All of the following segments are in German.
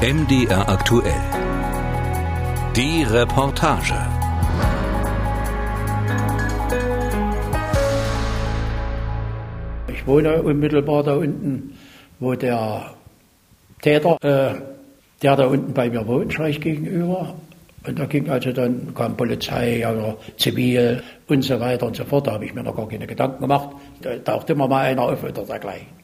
MDR aktuell. Die Reportage. Ich wohne unmittelbar da unten, wo der Täter, äh, der da unten bei mir wohnt, schräg gegenüber. Und da ging also dann, kam Polizei oder Zivil und so weiter und so fort. Da habe ich mir noch gar keine Gedanken gemacht. Da taucht immer mal einer auf oder dergleichen.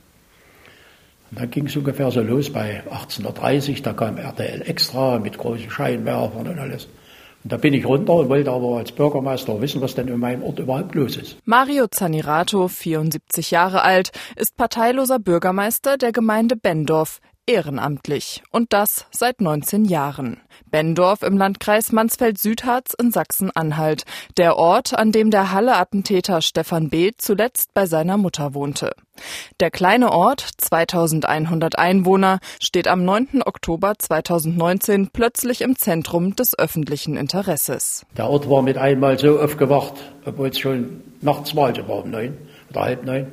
Und dann ging es ungefähr so los bei 1830. Da kam RTL Extra mit großen Scheinwerfern und alles. Und da bin ich runter und wollte aber als Bürgermeister wissen, was denn in meinem Ort überhaupt los ist. Mario Zanirato, 74 Jahre alt, ist parteiloser Bürgermeister der Gemeinde Bendorf ehrenamtlich und das seit 19 Jahren. Bendorf im Landkreis Mansfeld-Südharz in Sachsen-Anhalt, der Ort, an dem der Halle-Attentäter Stefan B. zuletzt bei seiner Mutter wohnte. Der kleine Ort, 2100 Einwohner, steht am 9. Oktober 2019 plötzlich im Zentrum des öffentlichen Interesses. Der Ort war mit einmal so aufgewacht, obwohl es schon nachts war, also war um neun oder halb neun.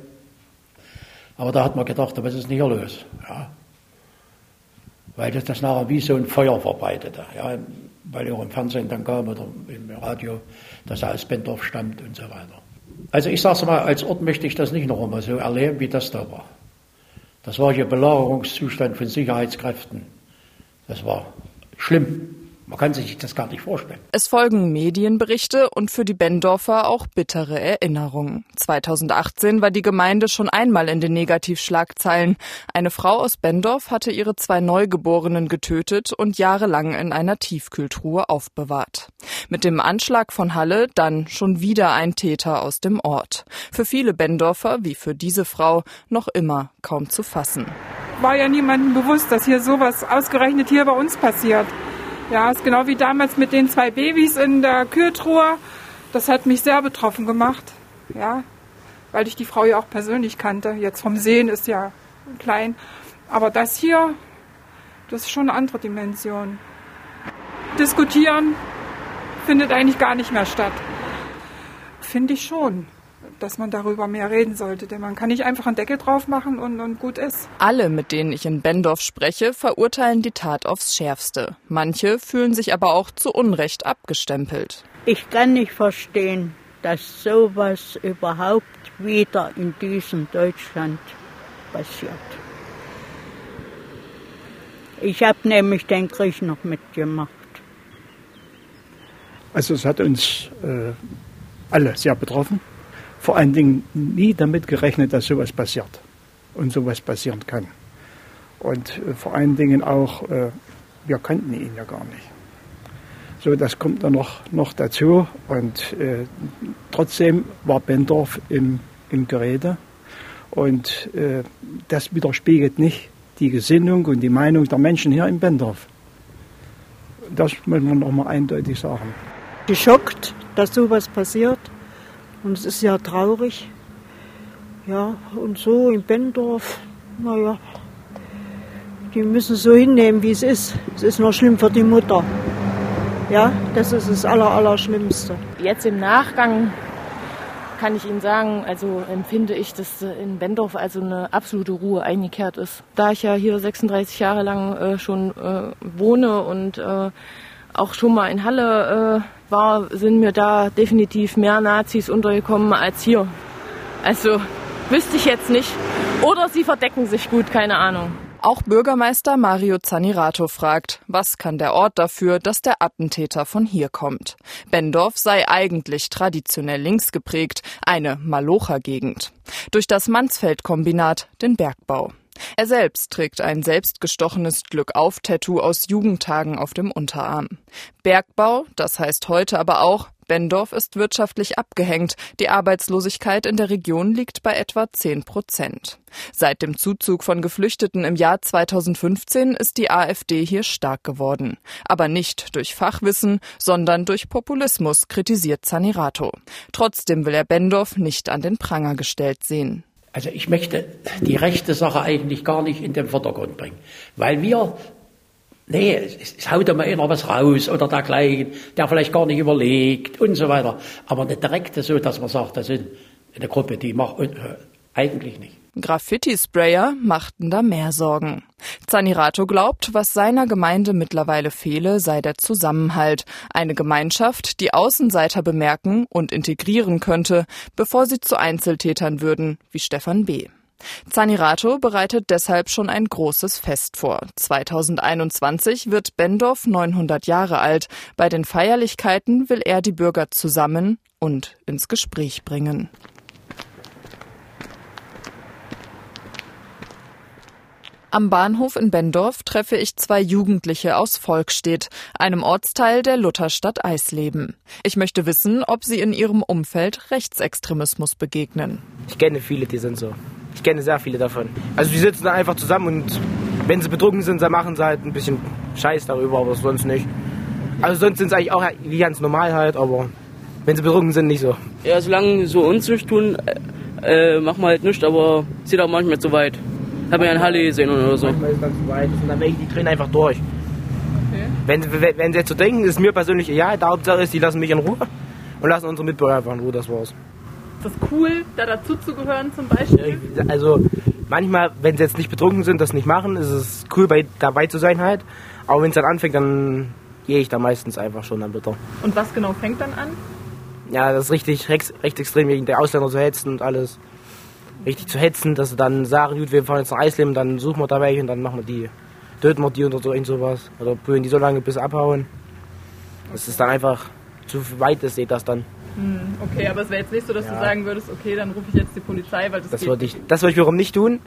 Aber da hat man gedacht, was ist denn hier los? Ja, weil das, das nachher wie so ein Feuer verbreitete. Ja, weil auch im Fernsehen dann kam oder im Radio, dass er aus Bendorf stammt und so weiter. Also ich sage es mal, als Ort möchte ich das nicht noch einmal so erleben, wie das da war. Das war hier Belagerungszustand von Sicherheitskräften. Das war schlimm. Man kann sich das gar nicht vorstellen. Es folgen Medienberichte und für die Bendorfer auch bittere Erinnerungen. 2018 war die Gemeinde schon einmal in den Negativschlagzeilen. Eine Frau aus Bendorf hatte ihre zwei Neugeborenen getötet und jahrelang in einer Tiefkühltruhe aufbewahrt. Mit dem Anschlag von Halle dann schon wieder ein Täter aus dem Ort. Für viele Bendorfer, wie für diese Frau, noch immer kaum zu fassen. War ja niemandem bewusst, dass hier sowas ausgerechnet hier bei uns passiert. Ja, ist genau wie damals mit den zwei Babys in der Kühltruhe. Das hat mich sehr betroffen gemacht. Ja, weil ich die Frau ja auch persönlich kannte. Jetzt vom Sehen ist ja klein. Aber das hier, das ist schon eine andere Dimension. Diskutieren findet eigentlich gar nicht mehr statt. Finde ich schon dass man darüber mehr reden sollte. Denn man kann nicht einfach einen Deckel drauf machen und, und gut ist. Alle, mit denen ich in Bendorf spreche, verurteilen die Tat aufs Schärfste. Manche fühlen sich aber auch zu Unrecht abgestempelt. Ich kann nicht verstehen, dass sowas überhaupt wieder in diesem Deutschland passiert. Ich habe nämlich den Krieg noch mitgemacht. Also es hat uns äh, alle sehr betroffen vor allen Dingen nie damit gerechnet, dass sowas passiert und sowas passieren kann. Und äh, vor allen Dingen auch, äh, wir kannten ihn ja gar nicht. So, das kommt dann noch, noch dazu. Und äh, trotzdem war Bendorf im, im Gerede. Und äh, das widerspiegelt nicht die Gesinnung und die Meinung der Menschen hier in Bendorf. Das muss man nochmal eindeutig sagen. Geschockt, dass sowas passiert. Und es ist ja traurig. Ja, und so in Bendorf, naja, die müssen es so hinnehmen, wie es ist. Es ist noch schlimm für die Mutter. Ja, das ist das Aller, Allerschlimmste. Jetzt im Nachgang kann ich Ihnen sagen, also empfinde ich, dass in Bendorf also eine absolute Ruhe eingekehrt ist. Da ich ja hier 36 Jahre lang äh, schon äh, wohne und äh, auch schon mal in Halle äh, war, sind mir da definitiv mehr Nazis untergekommen als hier. Also wüsste ich jetzt nicht. Oder sie verdecken sich gut, keine Ahnung. Auch Bürgermeister Mario Zanirato fragt, was kann der Ort dafür, dass der Attentäter von hier kommt? Bendorf sei eigentlich traditionell links geprägt, eine Malocher-Gegend. Durch das Mansfeld-Kombinat, den Bergbau. Er selbst trägt ein selbstgestochenes Glückauf-Tattoo aus Jugendtagen auf dem Unterarm. Bergbau, das heißt heute aber auch, Bendorf ist wirtschaftlich abgehängt. Die Arbeitslosigkeit in der Region liegt bei etwa 10 Prozent. Seit dem Zuzug von Geflüchteten im Jahr 2015 ist die AfD hier stark geworden. Aber nicht durch Fachwissen, sondern durch Populismus, kritisiert Zanirato. Trotzdem will er Bendorf nicht an den Pranger gestellt sehen. Also ich möchte die rechte Sache eigentlich gar nicht in den Vordergrund bringen, weil wir, nee, es haut immer einer was raus oder dergleichen, der vielleicht gar nicht überlegt und so weiter, aber eine direkte so, dass man sagt, das sind eine Gruppe, die macht, äh, eigentlich nicht. Graffiti-Sprayer machten da mehr Sorgen. Zanirato glaubt, was seiner Gemeinde mittlerweile fehle, sei der Zusammenhalt. Eine Gemeinschaft, die Außenseiter bemerken und integrieren könnte, bevor sie zu Einzeltätern würden, wie Stefan B. Zanirato bereitet deshalb schon ein großes Fest vor. 2021 wird Bendorf 900 Jahre alt. Bei den Feierlichkeiten will er die Bürger zusammen und ins Gespräch bringen. Am Bahnhof in Bendorf treffe ich zwei Jugendliche aus Volkstedt, einem Ortsteil der Lutherstadt Eisleben. Ich möchte wissen, ob sie in ihrem Umfeld Rechtsextremismus begegnen. Ich kenne viele, die sind so. Ich kenne sehr viele davon. Also die sitzen da einfach zusammen und wenn sie betrunken sind, dann machen sie halt ein bisschen Scheiß darüber, aber sonst nicht. Also sonst sind sie eigentlich auch wie ganz normal halt, aber wenn sie betrunken sind, nicht so. Ja, solange so uns nicht tun, äh, machen wir halt nichts, aber sieht auch manchmal zu weit. Hat man ja in Halle gesehen oder so. Manchmal ist dann zu weit, sind dann welche, die drehen einfach durch. Okay. Wenn, wenn, wenn sie jetzt so denken, ist mir persönlich egal. Der Hauptsache ist, die lassen mich in Ruhe und lassen unsere Mitbürger einfach in Ruhe, das war's. Ist das cool, da dazu zu gehören zum Beispiel? Also manchmal, wenn sie jetzt nicht betrunken sind, das nicht machen, ist es cool, bei, dabei zu sein halt. Aber wenn es dann anfängt, dann gehe ich da meistens einfach schon dann bitte. Und was genau fängt dann an? Ja, das ist richtig rechts, rechtsextrem gegen die Ausländer zu hetzen und alles richtig zu hetzen, dass sie dann sagen, gut, wir fahren jetzt nach Eisleben, dann suchen wir da welche und dann machen wir die, töten wir die oder so irgend sowas. Oder brüllen die so lange, bis sie abhauen. Das ist dann einfach zu weit, ist, seht das dann. Hm, okay, aber es wäre jetzt nicht so, dass ja. du sagen würdest, okay, dann rufe ich jetzt die Polizei, weil das Das würde ich, das würde ich wiederum nicht tun,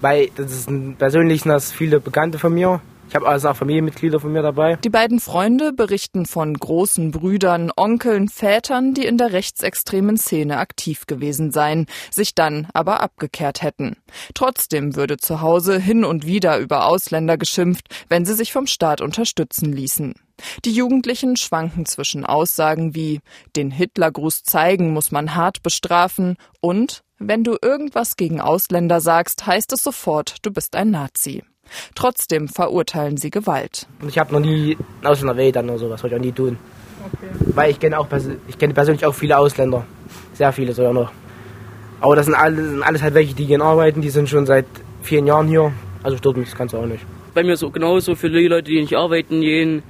weil das ist ein, persönlich sind das viele Bekannte von mir, ich habe also auch Familienmitglieder von mir dabei. Die beiden Freunde berichten von großen Brüdern, Onkeln, Vätern, die in der rechtsextremen Szene aktiv gewesen seien, sich dann aber abgekehrt hätten. Trotzdem würde zu Hause hin und wieder über Ausländer geschimpft, wenn sie sich vom Staat unterstützen ließen. Die Jugendlichen schwanken zwischen Aussagen wie den Hitlergruß zeigen muss man hart bestrafen und wenn du irgendwas gegen Ausländer sagst, heißt es sofort, du bist ein Nazi. Trotzdem verurteilen sie Gewalt. Ich habe noch nie aus einer Welt oder sowas, wollte ich auch nie tun. Okay. Weil ich kenne auch ich kenne persönlich auch viele Ausländer. Sehr viele sogar noch. Aber das sind alles, sind alles halt welche, die gehen arbeiten, die sind schon seit vielen Jahren hier. Also stört mich das Ganze auch nicht. Bei mir so genauso für die Leute, die nicht arbeiten gehen,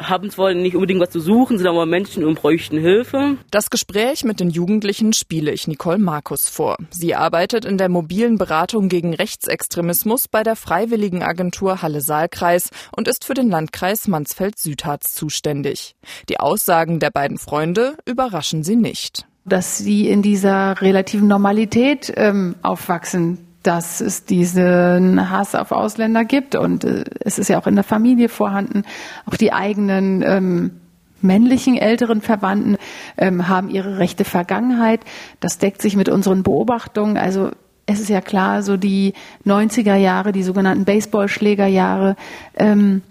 haben zwar nicht unbedingt was zu suchen, sind aber Menschen und bräuchten Hilfe. Das Gespräch mit den Jugendlichen spiele ich Nicole Markus vor. Sie arbeitet in der mobilen Beratung gegen Rechtsextremismus bei der Freiwilligen Agentur Halle-Saalkreis und ist für den Landkreis Mansfeld-Südharz zuständig. Die Aussagen der beiden Freunde überraschen sie nicht. Dass sie in dieser relativen Normalität ähm, aufwachsen, dass es diesen Hass auf Ausländer gibt und äh, es ist ja auch in der Familie vorhanden. Auch die eigenen ähm, männlichen älteren Verwandten ähm, haben ihre rechte Vergangenheit. Das deckt sich mit unseren Beobachtungen. Also es ist ja klar, so die 90er Jahre, die sogenannten Baseballschlägerjahre, ähm,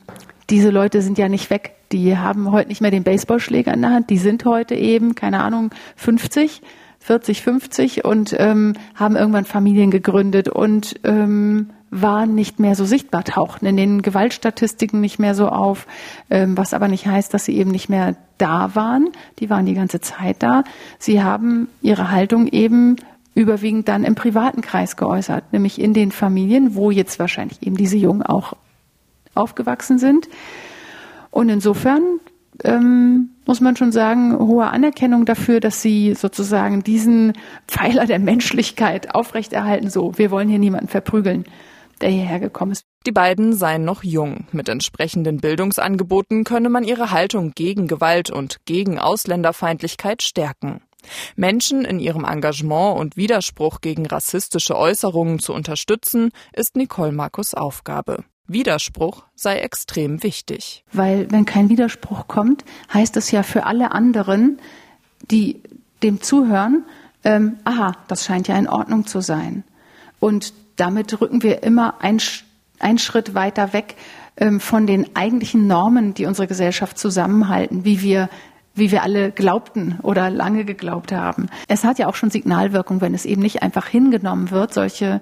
diese Leute sind ja nicht weg. Die haben heute nicht mehr den Baseballschläger in der Hand. Die sind heute eben, keine Ahnung, 50 40, 50 und ähm, haben irgendwann Familien gegründet und ähm, waren nicht mehr so sichtbar, tauchten in den Gewaltstatistiken nicht mehr so auf, ähm, was aber nicht heißt, dass sie eben nicht mehr da waren. Die waren die ganze Zeit da. Sie haben ihre Haltung eben überwiegend dann im privaten Kreis geäußert, nämlich in den Familien, wo jetzt wahrscheinlich eben diese Jungen auch aufgewachsen sind. Und insofern ähm, muss man schon sagen, hohe Anerkennung dafür, dass sie sozusagen diesen Pfeiler der Menschlichkeit aufrechterhalten. So, wir wollen hier niemanden verprügeln, der hierher gekommen ist. Die beiden seien noch jung. Mit entsprechenden Bildungsangeboten könne man ihre Haltung gegen Gewalt und gegen Ausländerfeindlichkeit stärken. Menschen in ihrem Engagement und Widerspruch gegen rassistische Äußerungen zu unterstützen, ist Nicole Markus Aufgabe. Widerspruch sei extrem wichtig. Weil wenn kein Widerspruch kommt, heißt es ja für alle anderen, die dem zuhören, ähm, aha, das scheint ja in Ordnung zu sein. Und damit rücken wir immer einen Schritt weiter weg ähm, von den eigentlichen Normen, die unsere Gesellschaft zusammenhalten, wie wir wie wir alle glaubten oder lange geglaubt haben. Es hat ja auch schon Signalwirkung, wenn es eben nicht einfach hingenommen wird, solche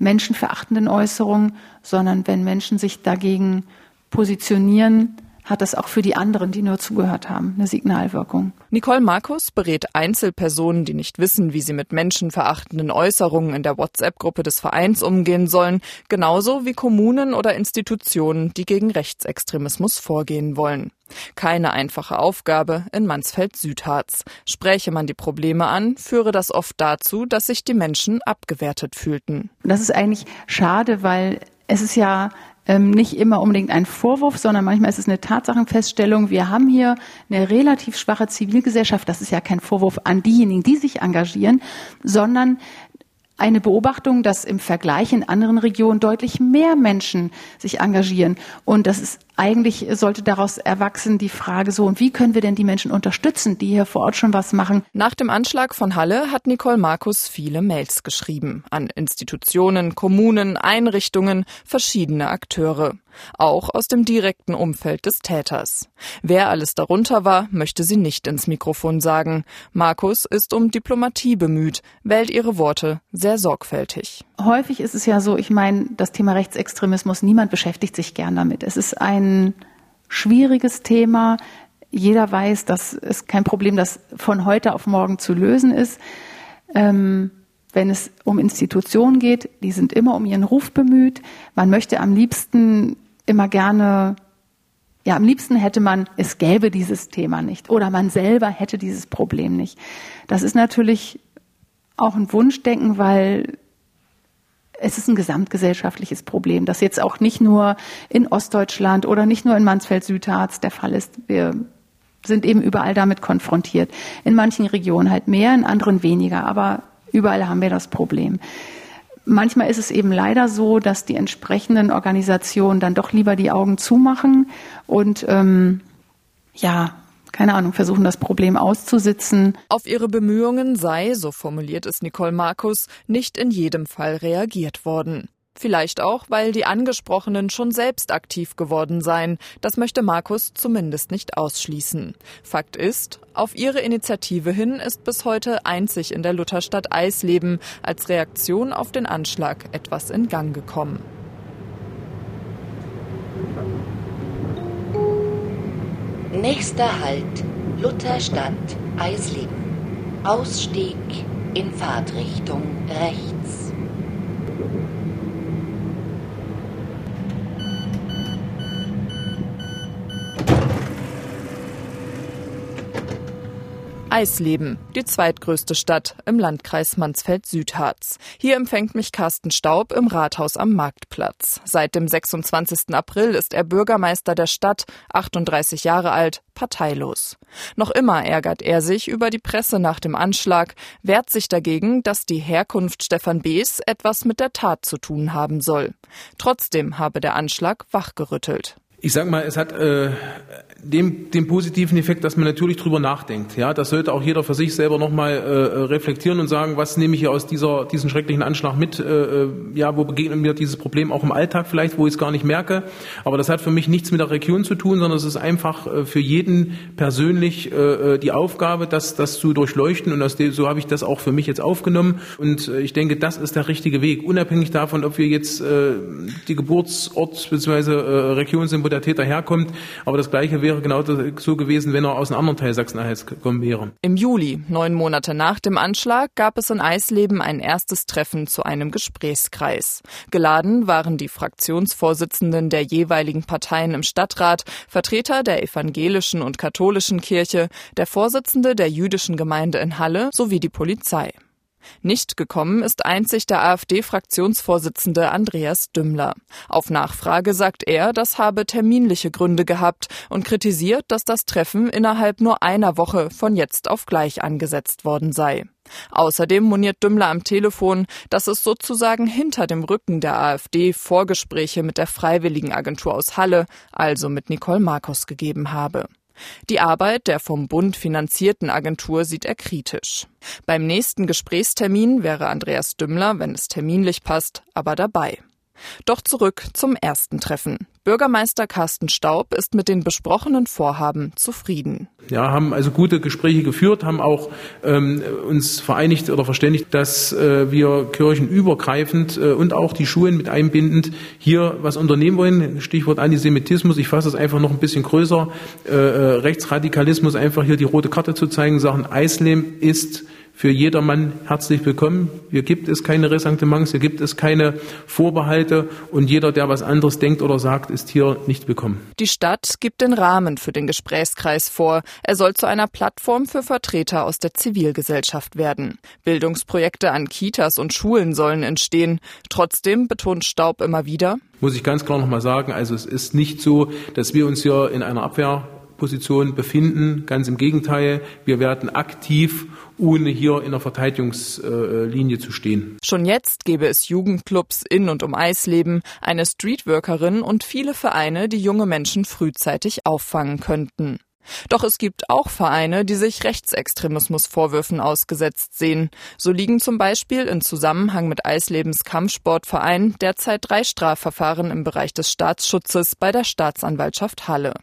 menschenverachtenden Äußerungen, sondern wenn Menschen sich dagegen positionieren, hat das auch für die anderen, die nur zugehört haben, eine Signalwirkung. Nicole Markus berät Einzelpersonen, die nicht wissen, wie sie mit menschenverachtenden Äußerungen in der WhatsApp-Gruppe des Vereins umgehen sollen, genauso wie Kommunen oder Institutionen, die gegen Rechtsextremismus vorgehen wollen. Keine einfache Aufgabe in Mansfeld-Südharz. Spräche man die Probleme an, führe das oft dazu, dass sich die Menschen abgewertet fühlten. Das ist eigentlich schade, weil es ist ja ähm, nicht immer unbedingt ein Vorwurf, sondern manchmal ist es eine Tatsachenfeststellung. Wir haben hier eine relativ schwache Zivilgesellschaft. Das ist ja kein Vorwurf an diejenigen, die sich engagieren, sondern eine Beobachtung, dass im Vergleich in anderen Regionen deutlich mehr Menschen sich engagieren. Und das ist eigentlich sollte daraus erwachsen die Frage so, und wie können wir denn die Menschen unterstützen, die hier vor Ort schon was machen? Nach dem Anschlag von Halle hat Nicole Markus viele Mails geschrieben an Institutionen, Kommunen, Einrichtungen, verschiedene Akteure. Auch aus dem direkten Umfeld des Täters. Wer alles darunter war, möchte sie nicht ins Mikrofon sagen. Markus ist um Diplomatie bemüht, wählt ihre Worte sehr sorgfältig. Häufig ist es ja so, ich meine, das Thema Rechtsextremismus, niemand beschäftigt sich gern damit. Es ist ein schwieriges Thema. Jeder weiß, dass es kein Problem, das von heute auf morgen zu lösen ist. Ähm, wenn es um Institutionen geht, die sind immer um ihren Ruf bemüht. Man möchte am liebsten immer gerne, ja, am liebsten hätte man, es gäbe dieses Thema nicht oder man selber hätte dieses Problem nicht. Das ist natürlich auch ein Wunschdenken, weil es ist ein gesamtgesellschaftliches Problem, das jetzt auch nicht nur in Ostdeutschland oder nicht nur in Mansfeld-Südharz der Fall ist. Wir sind eben überall damit konfrontiert. In manchen Regionen halt mehr, in anderen weniger, aber überall haben wir das Problem. Manchmal ist es eben leider so, dass die entsprechenden Organisationen dann doch lieber die Augen zumachen und ähm, ja, keine Ahnung, versuchen das Problem auszusitzen. Auf ihre Bemühungen sei, so formuliert es Nicole Markus, nicht in jedem Fall reagiert worden. Vielleicht auch, weil die Angesprochenen schon selbst aktiv geworden seien. Das möchte Markus zumindest nicht ausschließen. Fakt ist, auf ihre Initiative hin ist bis heute einzig in der Lutherstadt Eisleben als Reaktion auf den Anschlag etwas in Gang gekommen. Nächster Halt Lutherstadt Eisleben. Ausstieg in Fahrtrichtung rechts. Eisleben, die zweitgrößte Stadt im Landkreis Mansfeld-Südharz. Hier empfängt mich Carsten Staub im Rathaus am Marktplatz. Seit dem 26. April ist er Bürgermeister der Stadt, 38 Jahre alt, parteilos. Noch immer ärgert er sich über die Presse nach dem Anschlag, wehrt sich dagegen, dass die Herkunft Stefan B.s etwas mit der Tat zu tun haben soll. Trotzdem habe der Anschlag wachgerüttelt. Ich sag mal, es hat äh, dem, den positiven Effekt, dass man natürlich drüber nachdenkt. Ja, das sollte auch jeder für sich selber nochmal äh, reflektieren und sagen, was nehme ich hier aus dieser, diesem schrecklichen Anschlag mit? Äh, äh, ja, wo begegnet mir dieses Problem auch im Alltag vielleicht, wo ich es gar nicht merke. Aber das hat für mich nichts mit der Region zu tun, sondern es ist einfach äh, für jeden persönlich äh, äh die Aufgabe, das, das zu durchleuchten. Und aus dem, so habe ich das auch für mich jetzt aufgenommen. Und äh, ich denke, das ist der richtige Weg, unabhängig davon, ob wir jetzt äh, die Geburtsort bzw. Äh, Region sind, der Täter herkommt. Aber das Gleiche wäre genau so gewesen, wenn er aus einem anderen Teil Sachsen-Anhalts gekommen wäre. Im Juli, neun Monate nach dem Anschlag, gab es in Eisleben ein erstes Treffen zu einem Gesprächskreis. Geladen waren die Fraktionsvorsitzenden der jeweiligen Parteien im Stadtrat, Vertreter der evangelischen und katholischen Kirche, der Vorsitzende der jüdischen Gemeinde in Halle sowie die Polizei. Nicht gekommen ist einzig der AfD-Fraktionsvorsitzende Andreas Dümmler. Auf Nachfrage sagt er, das habe terminliche Gründe gehabt und kritisiert, dass das Treffen innerhalb nur einer Woche von jetzt auf gleich angesetzt worden sei. Außerdem moniert Dümmler am Telefon, dass es sozusagen hinter dem Rücken der AfD Vorgespräche mit der Freiwilligenagentur aus Halle, also mit Nicole Markus, gegeben habe. Die Arbeit der vom Bund finanzierten Agentur sieht er kritisch. Beim nächsten Gesprächstermin wäre Andreas Dümmler, wenn es terminlich passt, aber dabei. Doch zurück zum ersten Treffen. Bürgermeister Carsten Staub ist mit den besprochenen Vorhaben zufrieden. Ja, haben also gute Gespräche geführt, haben auch ähm, uns vereinigt oder verständigt, dass äh, wir kirchenübergreifend äh, und auch die Schulen mit einbindend hier was unternehmen wollen. Stichwort Antisemitismus. Ich fasse es einfach noch ein bisschen größer. Äh, äh Rechtsradikalismus einfach hier die rote Karte zu zeigen, sagen, Eislem ist für jedermann herzlich willkommen. Hier gibt es keine Ressentiments, hier gibt es keine Vorbehalte und jeder, der was anderes denkt oder sagt, ist hier nicht willkommen. Die Stadt gibt den Rahmen für den Gesprächskreis vor. Er soll zu einer Plattform für Vertreter aus der Zivilgesellschaft werden. Bildungsprojekte an Kitas und Schulen sollen entstehen. Trotzdem betont Staub immer wieder, muss ich ganz klar nochmal sagen, also es ist nicht so, dass wir uns hier in einer Abwehrposition befinden. Ganz im Gegenteil, wir werden aktiv ohne hier in der Verteidigungslinie zu stehen. Schon jetzt gäbe es Jugendclubs in und um Eisleben, eine Streetworkerin und viele Vereine, die junge Menschen frühzeitig auffangen könnten. Doch es gibt auch Vereine, die sich Rechtsextremismusvorwürfen ausgesetzt sehen. So liegen zum Beispiel in Zusammenhang mit Eislebens Kampfsportverein derzeit drei Strafverfahren im Bereich des Staatsschutzes bei der Staatsanwaltschaft Halle.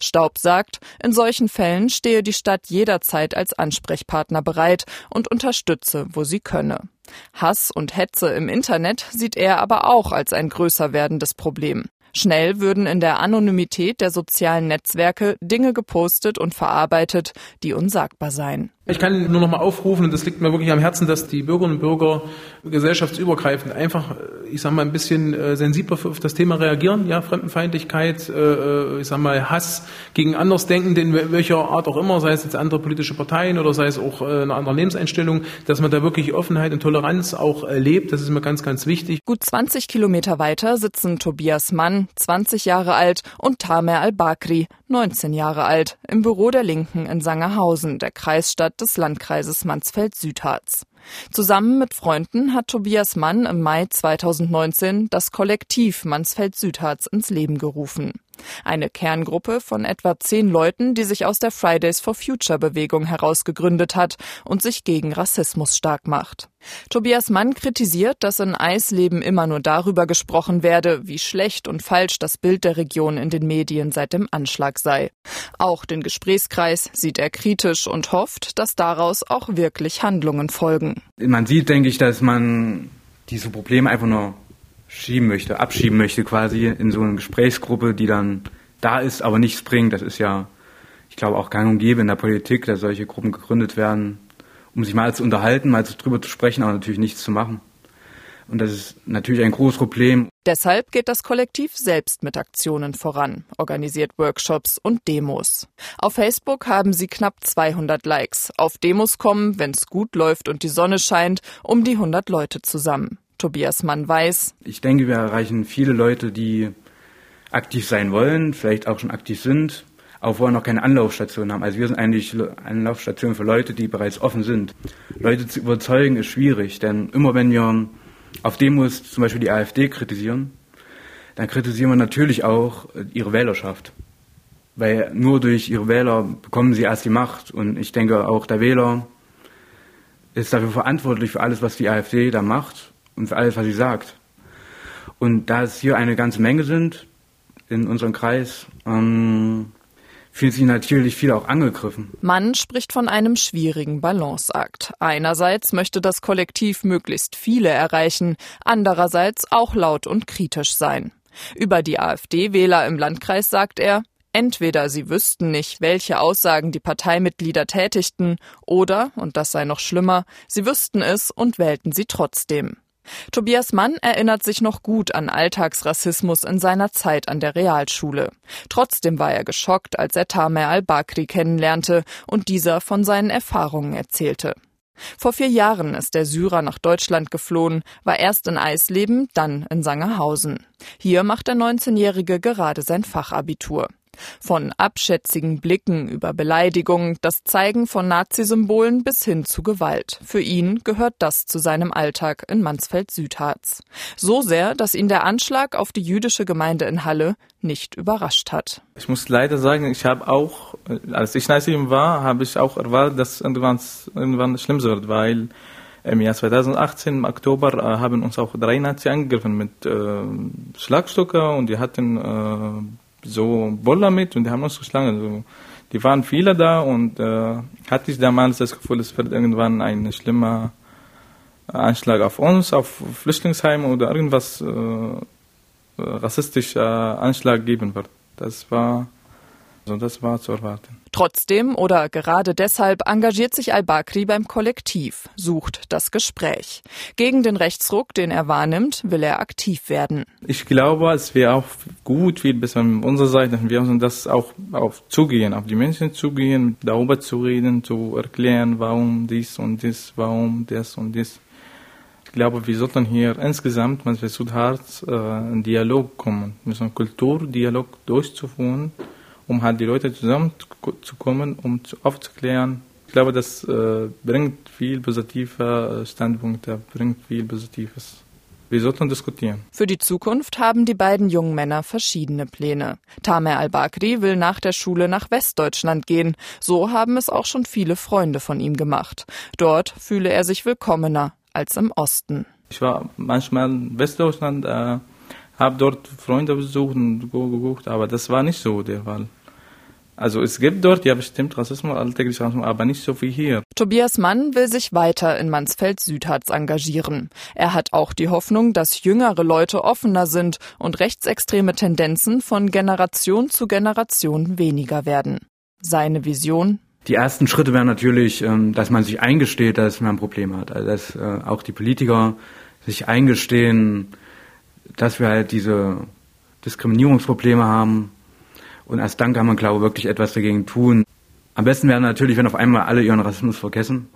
Staub sagt, in solchen Fällen stehe die Stadt jederzeit als Ansprechpartner bereit und unterstütze, wo sie könne. Hass und Hetze im Internet sieht er aber auch als ein größer werdendes Problem. Schnell würden in der Anonymität der sozialen Netzwerke Dinge gepostet und verarbeitet, die unsagbar seien. Ich kann nur noch mal aufrufen, und das liegt mir wirklich am Herzen, dass die Bürgerinnen und Bürger gesellschaftsübergreifend einfach, ich sag mal, ein bisschen äh, sensibler auf das Thema reagieren. Ja, Fremdenfeindlichkeit, äh, äh, ich sag mal, Hass gegen Andersdenkende in welcher Art auch immer, sei es jetzt andere politische Parteien oder sei es auch eine andere Lebenseinstellung, dass man da wirklich Offenheit und Toleranz auch erlebt. Das ist mir ganz, ganz wichtig. Gut 20 Kilometer weiter sitzen Tobias Mann, 20 Jahre alt, und Tamer Al-Bakri, 19 Jahre alt, im Büro der Linken in Sangerhausen, der Kreisstadt des Landkreises Mansfeld-Südharz. Zusammen mit Freunden hat Tobias Mann im Mai 2019 das Kollektiv Mansfeld-Südharz ins Leben gerufen. Eine Kerngruppe von etwa zehn Leuten, die sich aus der Fridays for Future Bewegung heraus gegründet hat und sich gegen Rassismus stark macht. Tobias Mann kritisiert, dass in Eisleben immer nur darüber gesprochen werde, wie schlecht und falsch das Bild der Region in den Medien seit dem Anschlag sei. Auch den Gesprächskreis sieht er kritisch und hofft, dass daraus auch wirklich Handlungen folgen. Man sieht, denke ich, dass man diese Probleme einfach nur schieben möchte, abschieben möchte quasi in so eine Gesprächsgruppe, die dann da ist, aber nichts bringt. Das ist ja, ich glaube, auch gang und gäbe in der Politik, dass solche Gruppen gegründet werden, um sich mal zu unterhalten, mal drüber zu sprechen, aber natürlich nichts zu machen. Und das ist natürlich ein großes Problem. Deshalb geht das Kollektiv selbst mit Aktionen voran, organisiert Workshops und Demos. Auf Facebook haben sie knapp 200 Likes. Auf Demos kommen, wenn es gut läuft und die Sonne scheint, um die 100 Leute zusammen. Tobias Mann weiß. Ich denke, wir erreichen viele Leute, die aktiv sein wollen, vielleicht auch schon aktiv sind, auch vorher noch keine Anlaufstation haben. Also wir sind eigentlich Anlaufstation für Leute, die bereits offen sind. Leute zu überzeugen ist schwierig, denn immer wenn wir auf Demos zum Beispiel die AfD kritisieren, dann kritisieren wir natürlich auch ihre Wählerschaft. Weil nur durch ihre Wähler bekommen sie erst die Macht. Und ich denke, auch der Wähler ist dafür verantwortlich für alles, was die AfD da macht und für alles, was sie sagt. Und da es hier eine ganze Menge sind in unserem Kreis, ähm, fühlt sich natürlich viele auch angegriffen. Mann spricht von einem schwierigen Balanceakt. Einerseits möchte das Kollektiv möglichst viele erreichen, andererseits auch laut und kritisch sein. Über die AfD-Wähler im Landkreis sagt er, Entweder sie wüssten nicht, welche Aussagen die Parteimitglieder tätigten, oder, und das sei noch schlimmer, sie wüssten es und wählten sie trotzdem. Tobias Mann erinnert sich noch gut an Alltagsrassismus in seiner Zeit an der Realschule. Trotzdem war er geschockt, als er Tamer al-Bakri kennenlernte und dieser von seinen Erfahrungen erzählte. Vor vier Jahren ist der Syrer nach Deutschland geflohen, war erst in Eisleben, dann in Sangerhausen. Hier macht der 19-Jährige gerade sein Fachabitur. Von abschätzigen Blicken über Beleidigungen, das Zeigen von Nazisymbolen bis hin zu Gewalt. Für ihn gehört das zu seinem Alltag in Mansfeld-Südharz. So sehr, dass ihn der Anschlag auf die jüdische Gemeinde in Halle nicht überrascht hat. Ich muss leider sagen, ich habe auch, als ich 19 war, habe ich auch erwartet, dass irgendwann, irgendwann schlimm wird, weil Im Jahr 2018, im Oktober, äh, haben uns auch drei Nazis angegriffen mit äh, Schlagstücke und die hatten äh, so Boller mit und die haben uns geschlagen. Also, die waren viele da und äh, hatte ich damals das Gefühl, es wird irgendwann ein schlimmer Anschlag auf uns, auf Flüchtlingsheime oder irgendwas äh, rassistischer Anschlag geben wird. Das war, also das war zu erwarten. Trotzdem oder gerade deshalb engagiert sich Al-Bakri beim Kollektiv, sucht das Gespräch. Gegen den Rechtsruck, den er wahrnimmt, will er aktiv werden. Ich glaube, es wäre auch gut, viel besser von unserer Seite, wir müssen das auch auf zugehen, auf die Menschen zugehen, darüber zu reden, zu erklären, warum dies und dies, warum das und dies. Ich glaube, wir sollten hier insgesamt, man versucht hart, äh, einen Dialog kommen, wir müssen einen Kulturdialog durchzuführen um halt die Leute zusammenzukommen, um aufzuklären. Ich glaube, das äh, bringt viel positive Standpunkte, bringt viel Positives. Wir sollten diskutieren. Für die Zukunft haben die beiden jungen Männer verschiedene Pläne. Tamer al-Bakri will nach der Schule nach Westdeutschland gehen. So haben es auch schon viele Freunde von ihm gemacht. Dort fühle er sich willkommener als im Osten. Ich war manchmal in Westdeutschland, äh, habe dort Freunde besucht und geguckt, aber das war nicht so der Fall. Also es gibt dort ja bestimmt Rassismus, alltäglicher Rassismus, aber nicht so wie hier. Tobias Mann will sich weiter in Mansfeld-Südharz engagieren. Er hat auch die Hoffnung, dass jüngere Leute offener sind und rechtsextreme Tendenzen von Generation zu Generation weniger werden. Seine Vision? Die ersten Schritte wären natürlich, ähm, dass man sich eingesteht, dass man ein Problem hat. Also dass äh, auch die Politiker sich eingestehen, dass wir halt diese Diskriminierungsprobleme haben, und erst dann kann man, glaube ich, wirklich etwas dagegen tun. Am besten wäre natürlich, wenn auf einmal alle ihren Rassismus vergessen.